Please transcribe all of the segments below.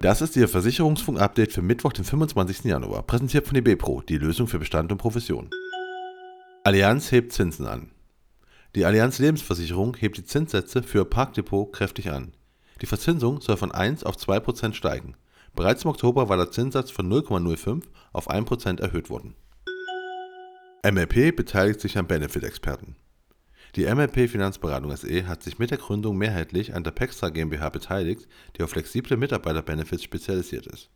Das ist Ihr Versicherungsfunk-Update für Mittwoch, den 25. Januar, präsentiert von DB Pro, die Lösung für Bestand und Profession. Allianz hebt Zinsen an. Die Allianz Lebensversicherung hebt die Zinssätze für Parkdepot kräftig an. Die Verzinsung soll von 1 auf 2% steigen. Bereits im Oktober war der Zinssatz von 0,05 auf 1% erhöht worden. MLP beteiligt sich an Benefit-Experten. Die MLP Finanzberatung SE hat sich mit der Gründung mehrheitlich an der Pextra GmbH beteiligt, die auf flexible Mitarbeiterbenefits spezialisiert ist.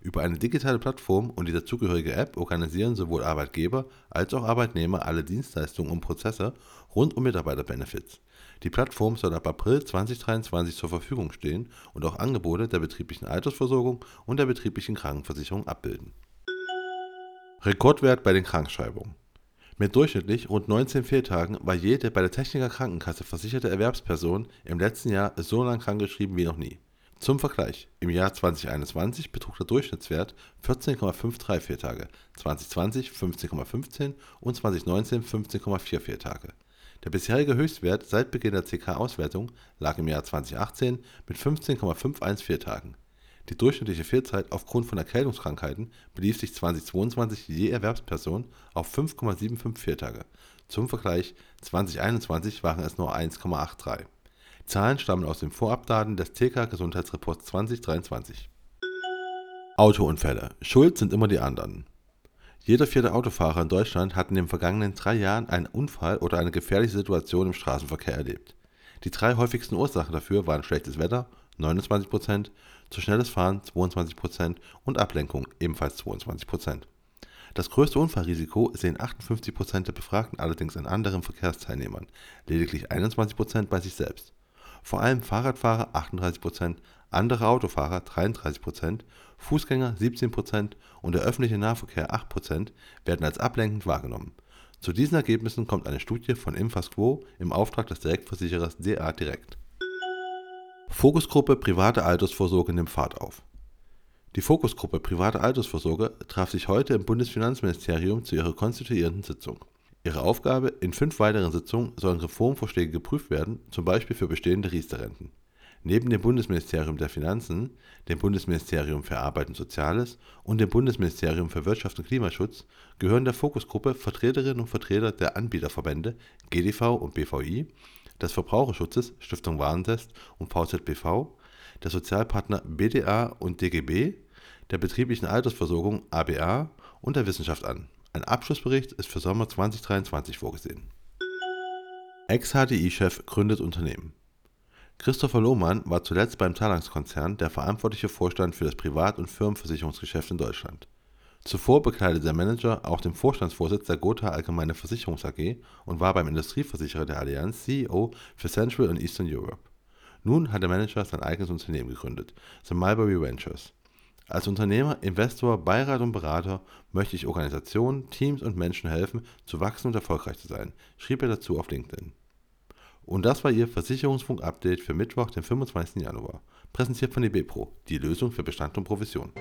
Über eine digitale Plattform und die dazugehörige App organisieren sowohl Arbeitgeber als auch Arbeitnehmer alle Dienstleistungen und Prozesse rund um Mitarbeiterbenefits. Die Plattform soll ab April 2023 zur Verfügung stehen und auch Angebote der betrieblichen Altersversorgung und der betrieblichen Krankenversicherung abbilden. Rekordwert bei den Krankschreibungen. Mit durchschnittlich rund 19 Fehltagen war jede bei der Techniker Krankenkasse versicherte Erwerbsperson im letzten Jahr so lang krankgeschrieben wie noch nie. Zum Vergleich: Im Jahr 2021 betrug der Durchschnittswert 14,53 Fehltage, 2020 15,15 und 2019 15,4 Fehltage. Der bisherige Höchstwert seit Beginn der CK-Auswertung lag im Jahr 2018 mit 15,51 Fehltagen die durchschnittliche Fehlzeit aufgrund von Erkältungskrankheiten belief sich 2022 je Erwerbsperson auf 5,75 Fehltage. Zum Vergleich: 2021 waren es nur 1,83. Die Zahlen stammen aus den Vorabdaten des TK-Gesundheitsreports 2023. Autounfälle: Schuld sind immer die anderen. Jeder vierte Autofahrer in Deutschland hat in den vergangenen drei Jahren einen Unfall oder eine gefährliche Situation im Straßenverkehr erlebt. Die drei häufigsten Ursachen dafür waren schlechtes Wetter (29 zu schnelles Fahren (22 und Ablenkung (ebenfalls 22% Das größte Unfallrisiko sehen 58% der Befragten allerdings in anderen Verkehrsteilnehmern, lediglich 21% bei sich selbst. Vor allem Fahrradfahrer 38% andere Autofahrer 33% Fußgänger 17% und der öffentliche Nahverkehr 8% werden als ablenkend wahrgenommen. Zu diesen Ergebnissen kommt eine Studie von Infasquo im Auftrag des Direktversicherers DA Direkt Fokusgruppe Private Altersvorsorge nimmt Fahrt auf. Die Fokusgruppe Private Altersvorsorge traf sich heute im Bundesfinanzministerium zu ihrer konstituierenden Sitzung. Ihre Aufgabe: In fünf weiteren Sitzungen sollen Reformvorschläge geprüft werden, zum Beispiel für bestehende Riester-Renten. Neben dem Bundesministerium der Finanzen, dem Bundesministerium für Arbeit und Soziales und dem Bundesministerium für Wirtschaft und Klimaschutz gehören der Fokusgruppe Vertreterinnen und Vertreter der Anbieterverbände GDV und BVI des Verbraucherschutzes Stiftung Warentest und VZBV, der Sozialpartner BDA und DGB, der betrieblichen Altersversorgung ABA und der Wissenschaft an. Ein Abschlussbericht ist für Sommer 2023 vorgesehen. Ex-HDI-Chef gründet Unternehmen. Christopher Lohmann war zuletzt beim Talanx-Konzern der verantwortliche Vorstand für das Privat- und Firmenversicherungsgeschäft in Deutschland. Zuvor bekleidete der Manager auch den Vorstandsvorsitz der Gotha Allgemeine Versicherungs AG und war beim Industrieversicherer der Allianz CEO für Central und Eastern Europe. Nun hat der Manager sein eigenes Unternehmen gegründet, The Mulberry Ventures. Als Unternehmer, Investor, Beirat und Berater möchte ich Organisationen, Teams und Menschen helfen, zu wachsen und erfolgreich zu sein, schrieb er dazu auf LinkedIn. Und das war Ihr Versicherungsfunk-Update für Mittwoch, den 25. Januar. Präsentiert von DB Pro, die Lösung für Bestand und Provision.